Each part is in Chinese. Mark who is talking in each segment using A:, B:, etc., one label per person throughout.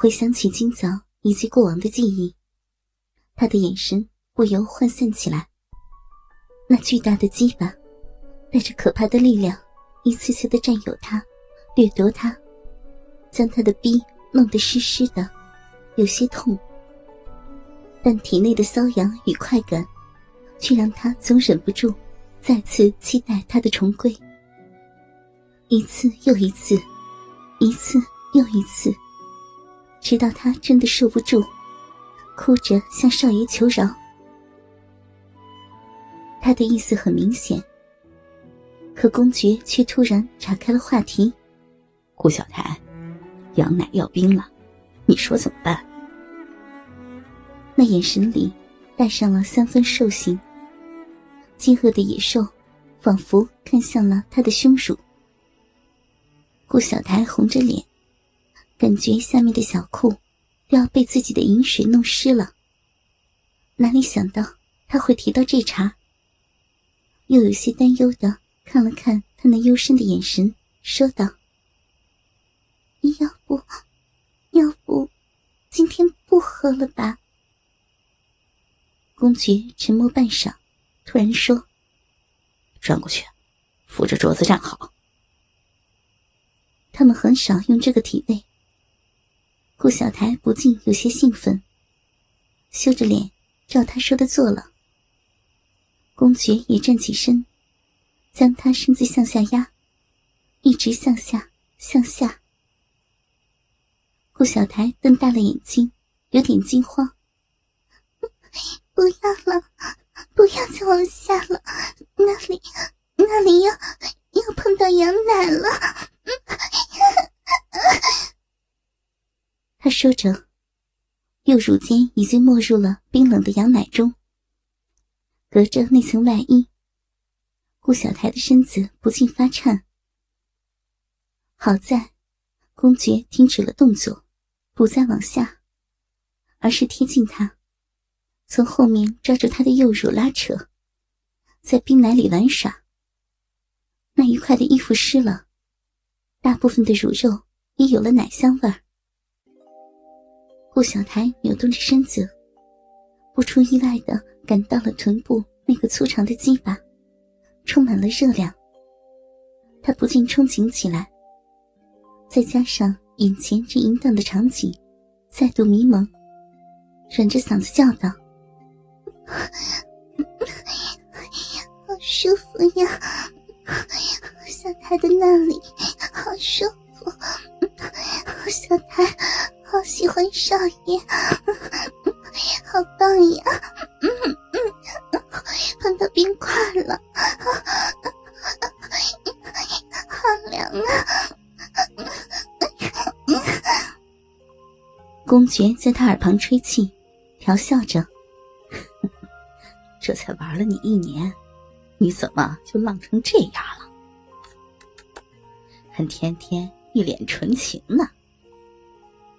A: 回想起今早以及过往的记忆，他的眼神不由涣散起来。那巨大的鸡巴，带着可怕的力量，一次次的占有他，掠夺他，将他的逼弄得湿湿的，有些痛。但体内的瘙痒与快感，却让他总忍不住，再次期待他的重归。一次又一次，一次又一次，直到他真的受不住，哭着向少爷求饶。他的意思很明显，可公爵却突然岔开了话题：“
B: 顾小台，羊奶要冰了，你说怎么办？”
A: 那眼神里带上了三分兽性，饥饿的野兽仿佛看向了他的胸乳。顾小台红着脸，感觉下面的小裤都要被自己的饮水弄湿了。哪里想到他会提到这茬，又有些担忧的看了看他那幽深的眼神，说道：“要不，要不，今天不喝了吧？”公爵沉默半晌，突然说：“
B: 转过去，扶着桌子站好。”
A: 他们很少用这个体位。顾小台不禁有些兴奋，羞着脸照他说的做了。公爵也站起身，将他身子向下压，一直向下向下。顾小台瞪大了眼睛，有点惊慌：“不要了，不要再往下了，那里那里要要碰到羊奶了。”他说着，右乳间已经没入了冰冷的羊奶中。隔着那层外衣，顾小台的身子不禁发颤。好在，公爵停止了动作，不再往下，而是贴近他，从后面抓住他的右乳拉扯，在冰奶里玩耍。那愉快的衣服湿了。大部分的乳肉也有了奶香味儿。顾小台扭动着身子，不出意外的感到了臀部那个粗长的鸡巴，充满了热量。他不禁憧憬起来。再加上眼前这淫荡的场景，再度迷蒙，忍着嗓子叫道：“ 好舒服呀！小台的那里。”好舒服，小台好喜欢少爷，好棒呀！碰到冰块了，好凉啊！公爵在他耳旁吹气，调笑着：“
B: 这才玩了你一年，你怎么就浪成这样了？”还天天一脸纯情呢。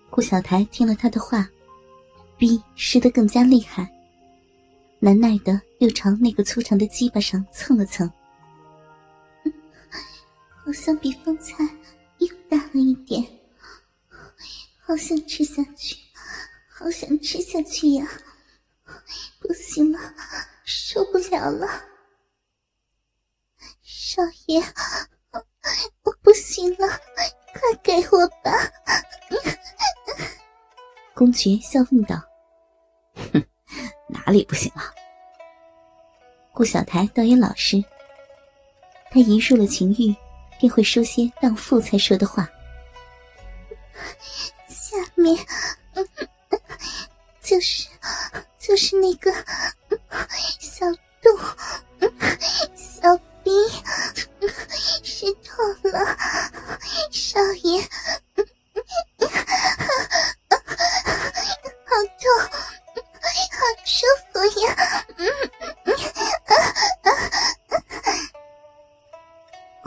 A: 顾小台听了他的话，逼湿得更加厉害，难耐的又朝那个粗长的鸡巴上蹭了蹭，好像比方才又大了一点，好想吃下去，好想吃下去呀！不行了，受不了了，少爷。我不行了，快给我！公爵笑问道：“
B: 哼，哪里不行啊？”
A: 顾小台倒也老实，他一入了情欲，便会说些荡妇才说的话。下面就是就是那个小洞，小兵。湿透了，少爷，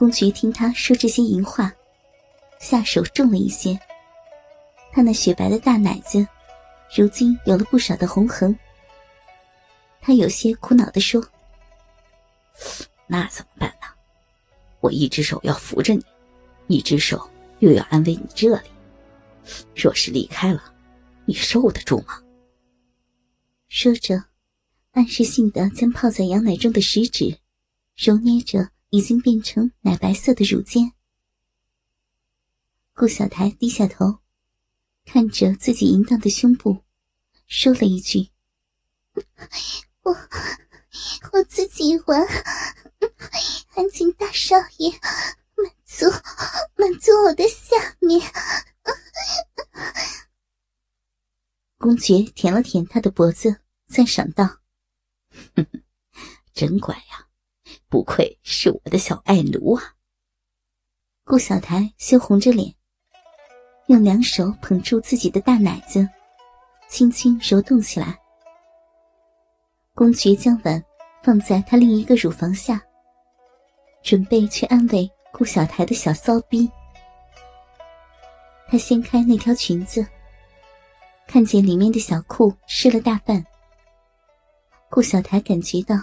A: 公爵听他说这些淫话，下手重了一些。他那雪白的大奶子，如今有了不少的红痕。他有些苦恼的说：“
B: 那怎么办呢？”我一只手要扶着你，一只手又要安慰你这里，若是离开了，你受得住吗？
A: 说着，暗示性的将泡在羊奶中的食指揉捏着已经变成奶白色的乳尖。顾小台低下头，看着自己淫荡的胸部，说了一句：“我我自己玩，还请大少爷满足满足我的下面。”公爵舔了舔他的脖子，赞赏道：“
B: 哼哼，真乖呀，不愧是我的小爱奴啊。”
A: 顾小台羞红着脸，用两手捧住自己的大奶子，轻轻揉动起来。公爵将碗放在他另一个乳房下，准备去安慰顾小台的小骚逼。他掀开那条裙子。看见里面的小裤湿了大半，顾小台感觉到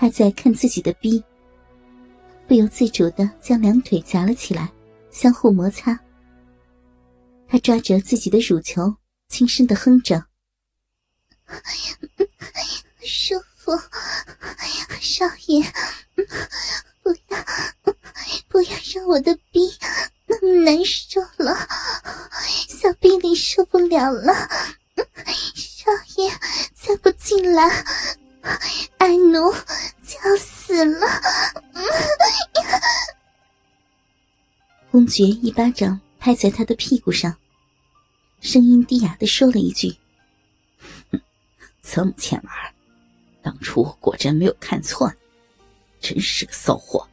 A: 他在看自己的逼，不由自主的将两腿夹了起来，相互摩擦。他抓着自己的乳球，轻声的哼着：“舒服，少爷，不要，不要让我的逼那么难受了。”小臂里受不了了，少爷再不进来，爱奴就要死了。公爵一巴掌拍在他的屁股上，声音低哑的说了一句：“
B: 哼，这么欠玩，当初果真没有看错你，真是个骚货。”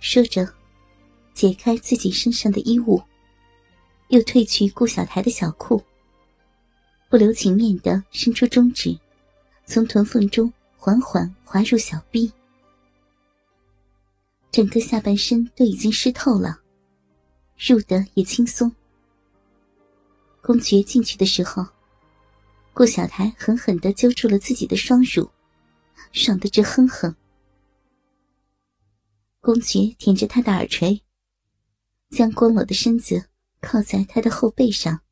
A: 说着，解开自己身上的衣物。又褪去顾小台的小裤，不留情面的伸出中指，从臀缝中缓缓滑入小臂，整个下半身都已经湿透了，入得也轻松。公爵进去的时候，顾小台狠狠的揪住了自己的双乳，爽得直哼哼。公爵舔着他的耳垂，将光裸的身子。靠在他的后背上，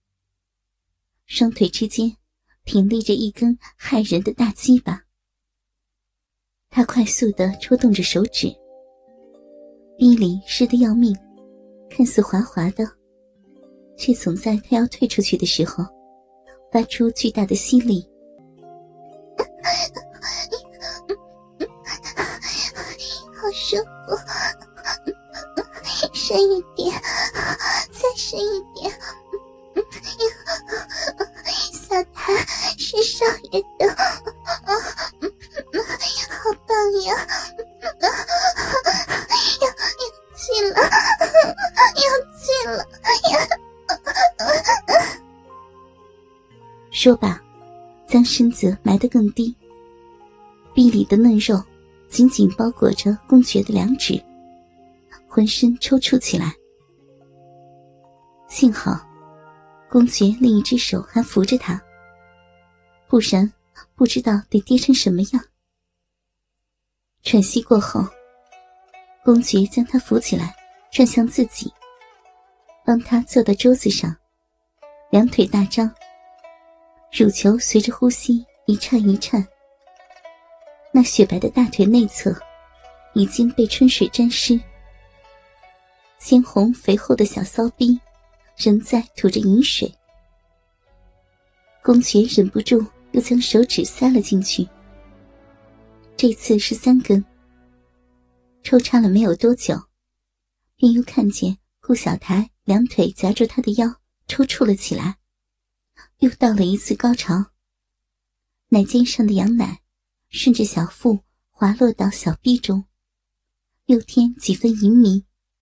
A: 双腿之间挺立着一根骇人的大鸡巴。他快速的抽动着手指，逼里湿得要命，看似滑滑的，却总在他要退出去的时候，发出巨大的吸力。好舒服，深一点。再深一点，说罢，将身子埋得更低，臂里的嫩肉紧紧包裹着公爵的两指，浑身抽搐起来。幸好，公爵另一只手还扶着他，不然不知道得跌成什么样。喘息过后，公爵将他扶起来，转向自己，帮他坐到桌子上，两腿大张，乳球随着呼吸一颤一颤。那雪白的大腿内侧已经被春水沾湿，鲜红肥厚的小骚逼。仍在吐着饮水，公爵忍不住又将手指塞了进去。这次是三根。抽插了没有多久，便又看见顾小台两腿夹住他的腰，抽搐了起来，又到了一次高潮。奶尖上的羊奶顺着小腹滑落到小臂中，又添几分淫迷。